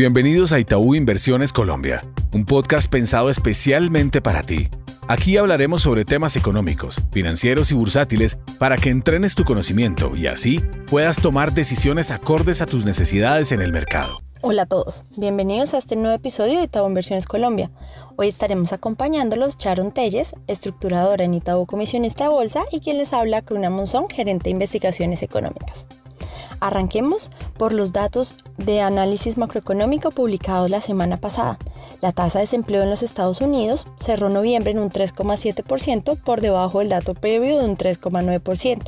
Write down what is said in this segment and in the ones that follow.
Bienvenidos a Itaú Inversiones Colombia, un podcast pensado especialmente para ti. Aquí hablaremos sobre temas económicos, financieros y bursátiles para que entrenes tu conocimiento y así puedas tomar decisiones acordes a tus necesidades en el mercado. Hola a todos, bienvenidos a este nuevo episodio de Itaú Inversiones Colombia. Hoy estaremos acompañándolos Sharon Telles, estructuradora en Itaú Comisionista de Bolsa y quien les habla Cruna Monzón, gerente de investigaciones económicas. Arranquemos por los datos de análisis macroeconómico publicados la semana pasada. La tasa de desempleo en los Estados Unidos cerró noviembre en un 3,7% por debajo del dato previo de un 3,9%.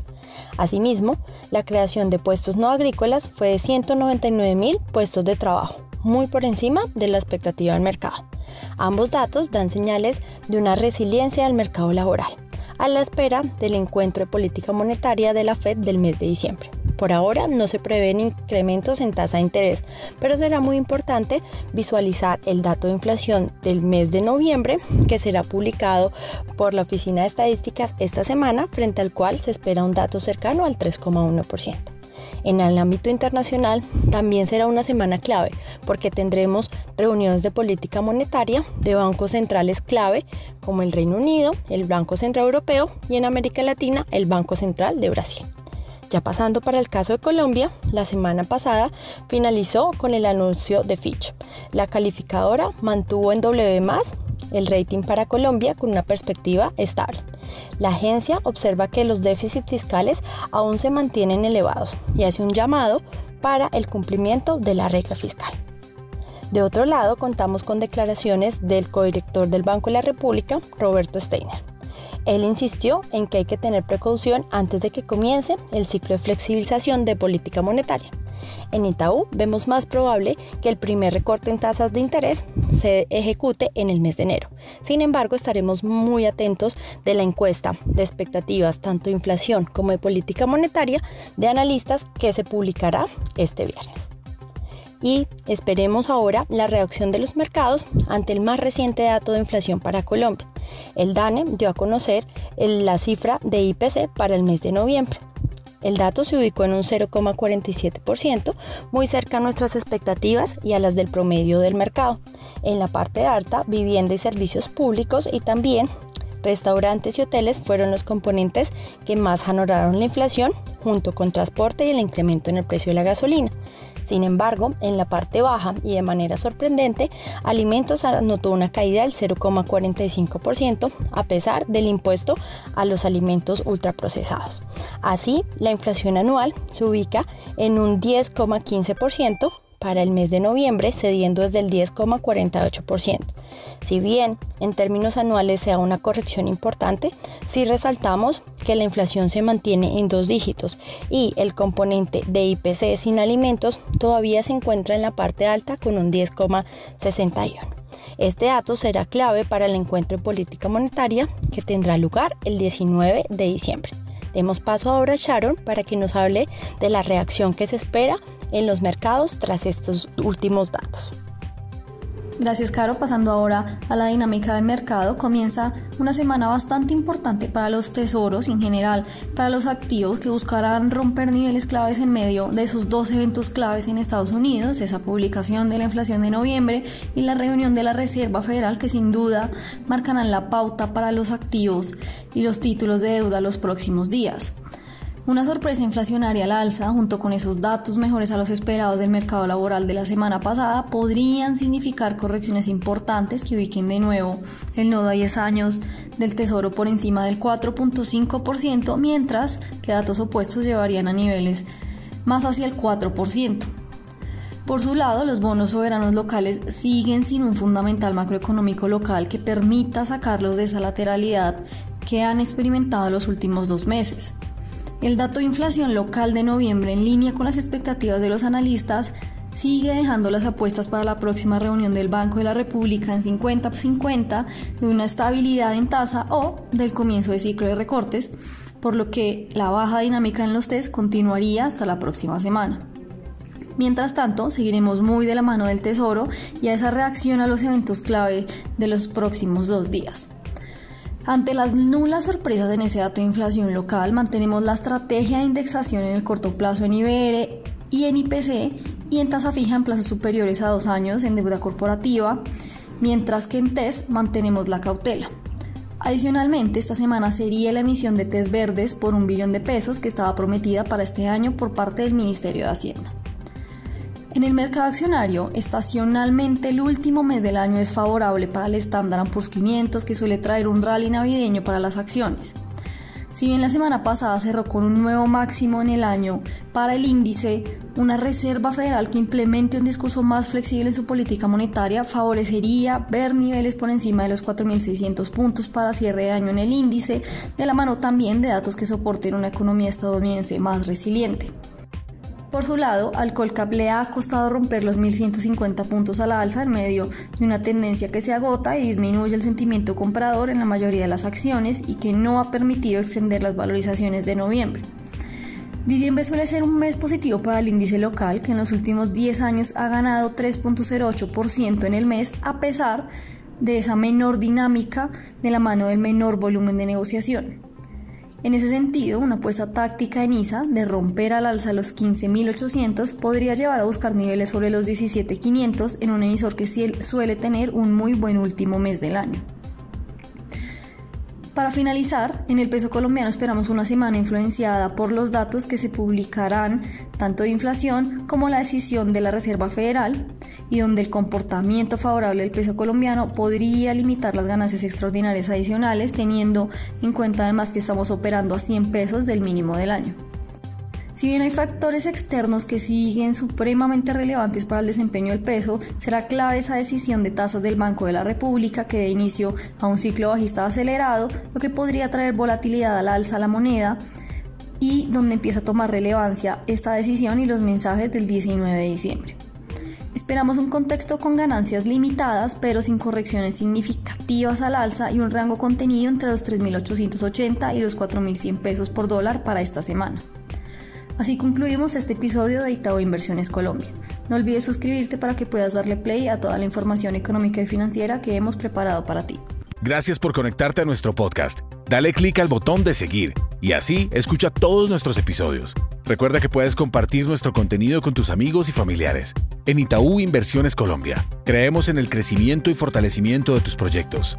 Asimismo, la creación de puestos no agrícolas fue de 199 mil puestos de trabajo, muy por encima de la expectativa del mercado. Ambos datos dan señales de una resiliencia del mercado laboral, a la espera del encuentro de política monetaria de la Fed del mes de diciembre. Por ahora no se prevén incrementos en tasa de interés, pero será muy importante visualizar el dato de inflación del mes de noviembre que será publicado por la Oficina de Estadísticas esta semana, frente al cual se espera un dato cercano al 3,1%. En el ámbito internacional también será una semana clave porque tendremos reuniones de política monetaria de bancos centrales clave como el Reino Unido, el Banco Central Europeo y en América Latina el Banco Central de Brasil. Ya pasando para el caso de Colombia, la semana pasada finalizó con el anuncio de Fitch. La calificadora mantuvo en W el rating para Colombia con una perspectiva estable. La agencia observa que los déficits fiscales aún se mantienen elevados y hace un llamado para el cumplimiento de la regla fiscal. De otro lado, contamos con declaraciones del codirector del Banco de la República, Roberto Steiner. Él insistió en que hay que tener precaución antes de que comience el ciclo de flexibilización de política monetaria. En Itaú vemos más probable que el primer recorte en tasas de interés se ejecute en el mes de enero. Sin embargo, estaremos muy atentos de la encuesta de expectativas tanto de inflación como de política monetaria de analistas que se publicará este viernes y esperemos ahora la reacción de los mercados ante el más reciente dato de inflación para Colombia. El DANE dio a conocer la cifra de IPC para el mes de noviembre. El dato se ubicó en un 0,47%, muy cerca a nuestras expectativas y a las del promedio del mercado. En la parte alta, vivienda y servicios públicos y también restaurantes y hoteles fueron los componentes que más honoraron la inflación, junto con transporte y el incremento en el precio de la gasolina. Sin embargo, en la parte baja y de manera sorprendente, alimentos anotó una caída del 0,45% a pesar del impuesto a los alimentos ultraprocesados. Así, la inflación anual se ubica en un 10,15% para el mes de noviembre, cediendo desde el 10,48%. Si bien en términos anuales sea una corrección importante, sí resaltamos que la inflación se mantiene en dos dígitos y el componente de IPC sin alimentos todavía se encuentra en la parte alta con un 10,61. Este dato será clave para el encuentro de política monetaria que tendrá lugar el 19 de diciembre. Demos paso ahora a Sharon para que nos hable de la reacción que se espera en los mercados tras estos últimos datos. Gracias, Caro. Pasando ahora a la dinámica del mercado, comienza una semana bastante importante para los tesoros y en general para los activos que buscarán romper niveles claves en medio de esos dos eventos claves en Estados Unidos, esa publicación de la inflación de noviembre y la reunión de la Reserva Federal que sin duda marcarán la pauta para los activos y los títulos de deuda los próximos días. Una sorpresa inflacionaria al alza, junto con esos datos mejores a los esperados del mercado laboral de la semana pasada, podrían significar correcciones importantes que ubiquen de nuevo el nodo a 10 años del Tesoro por encima del 4.5%, mientras que datos opuestos llevarían a niveles más hacia el 4%. Por su lado, los bonos soberanos locales siguen sin un fundamental macroeconómico local que permita sacarlos de esa lateralidad que han experimentado los últimos dos meses. El dato de inflación local de noviembre, en línea con las expectativas de los analistas, sigue dejando las apuestas para la próxima reunión del Banco de la República en 50-50 de una estabilidad en tasa o del comienzo de ciclo de recortes, por lo que la baja dinámica en los test continuaría hasta la próxima semana. Mientras tanto, seguiremos muy de la mano del Tesoro y a esa reacción a los eventos clave de los próximos dos días. Ante las nulas sorpresas en ese dato de inflación local, mantenemos la estrategia de indexación en el corto plazo en IBR y en IPC y en tasa fija en plazos superiores a dos años en deuda corporativa, mientras que en TES mantenemos la cautela. Adicionalmente, esta semana sería la emisión de TES verdes por un billón de pesos que estaba prometida para este año por parte del Ministerio de Hacienda. En el mercado accionario, estacionalmente el último mes del año es favorable para el Standard Poor's 500 que suele traer un rally navideño para las acciones. Si bien la semana pasada cerró con un nuevo máximo en el año para el índice, una Reserva Federal que implemente un discurso más flexible en su política monetaria favorecería ver niveles por encima de los 4.600 puntos para cierre de año en el índice, de la mano también de datos que soporten una economía estadounidense más resiliente. Por su lado, al Colcap le ha costado romper los 1.150 puntos a la alza en medio de una tendencia que se agota y disminuye el sentimiento comprador en la mayoría de las acciones y que no ha permitido extender las valorizaciones de noviembre. Diciembre suele ser un mes positivo para el índice local, que en los últimos 10 años ha ganado 3.08% en el mes, a pesar de esa menor dinámica de la mano del menor volumen de negociación. En ese sentido, una apuesta táctica en ISA de romper al alza los 15.800 podría llevar a buscar niveles sobre los 17.500 en un emisor que suele tener un muy buen último mes del año. Para finalizar, en el peso colombiano esperamos una semana influenciada por los datos que se publicarán tanto de inflación como la decisión de la Reserva Federal y donde el comportamiento favorable del peso colombiano podría limitar las ganancias extraordinarias adicionales teniendo en cuenta además que estamos operando a 100 pesos del mínimo del año. Si bien hay factores externos que siguen supremamente relevantes para el desempeño del peso, será clave esa decisión de tasas del Banco de la República que dé inicio a un ciclo bajista acelerado, lo que podría traer volatilidad al alza a la moneda y donde empieza a tomar relevancia esta decisión y los mensajes del 19 de diciembre. Esperamos un contexto con ganancias limitadas, pero sin correcciones significativas al alza y un rango contenido entre los 3.880 y los 4.100 pesos por dólar para esta semana. Así concluimos este episodio de Itaú Inversiones Colombia. No olvides suscribirte para que puedas darle play a toda la información económica y financiera que hemos preparado para ti. Gracias por conectarte a nuestro podcast. Dale clic al botón de seguir y así escucha todos nuestros episodios. Recuerda que puedes compartir nuestro contenido con tus amigos y familiares. En Itaú Inversiones Colombia, creemos en el crecimiento y fortalecimiento de tus proyectos.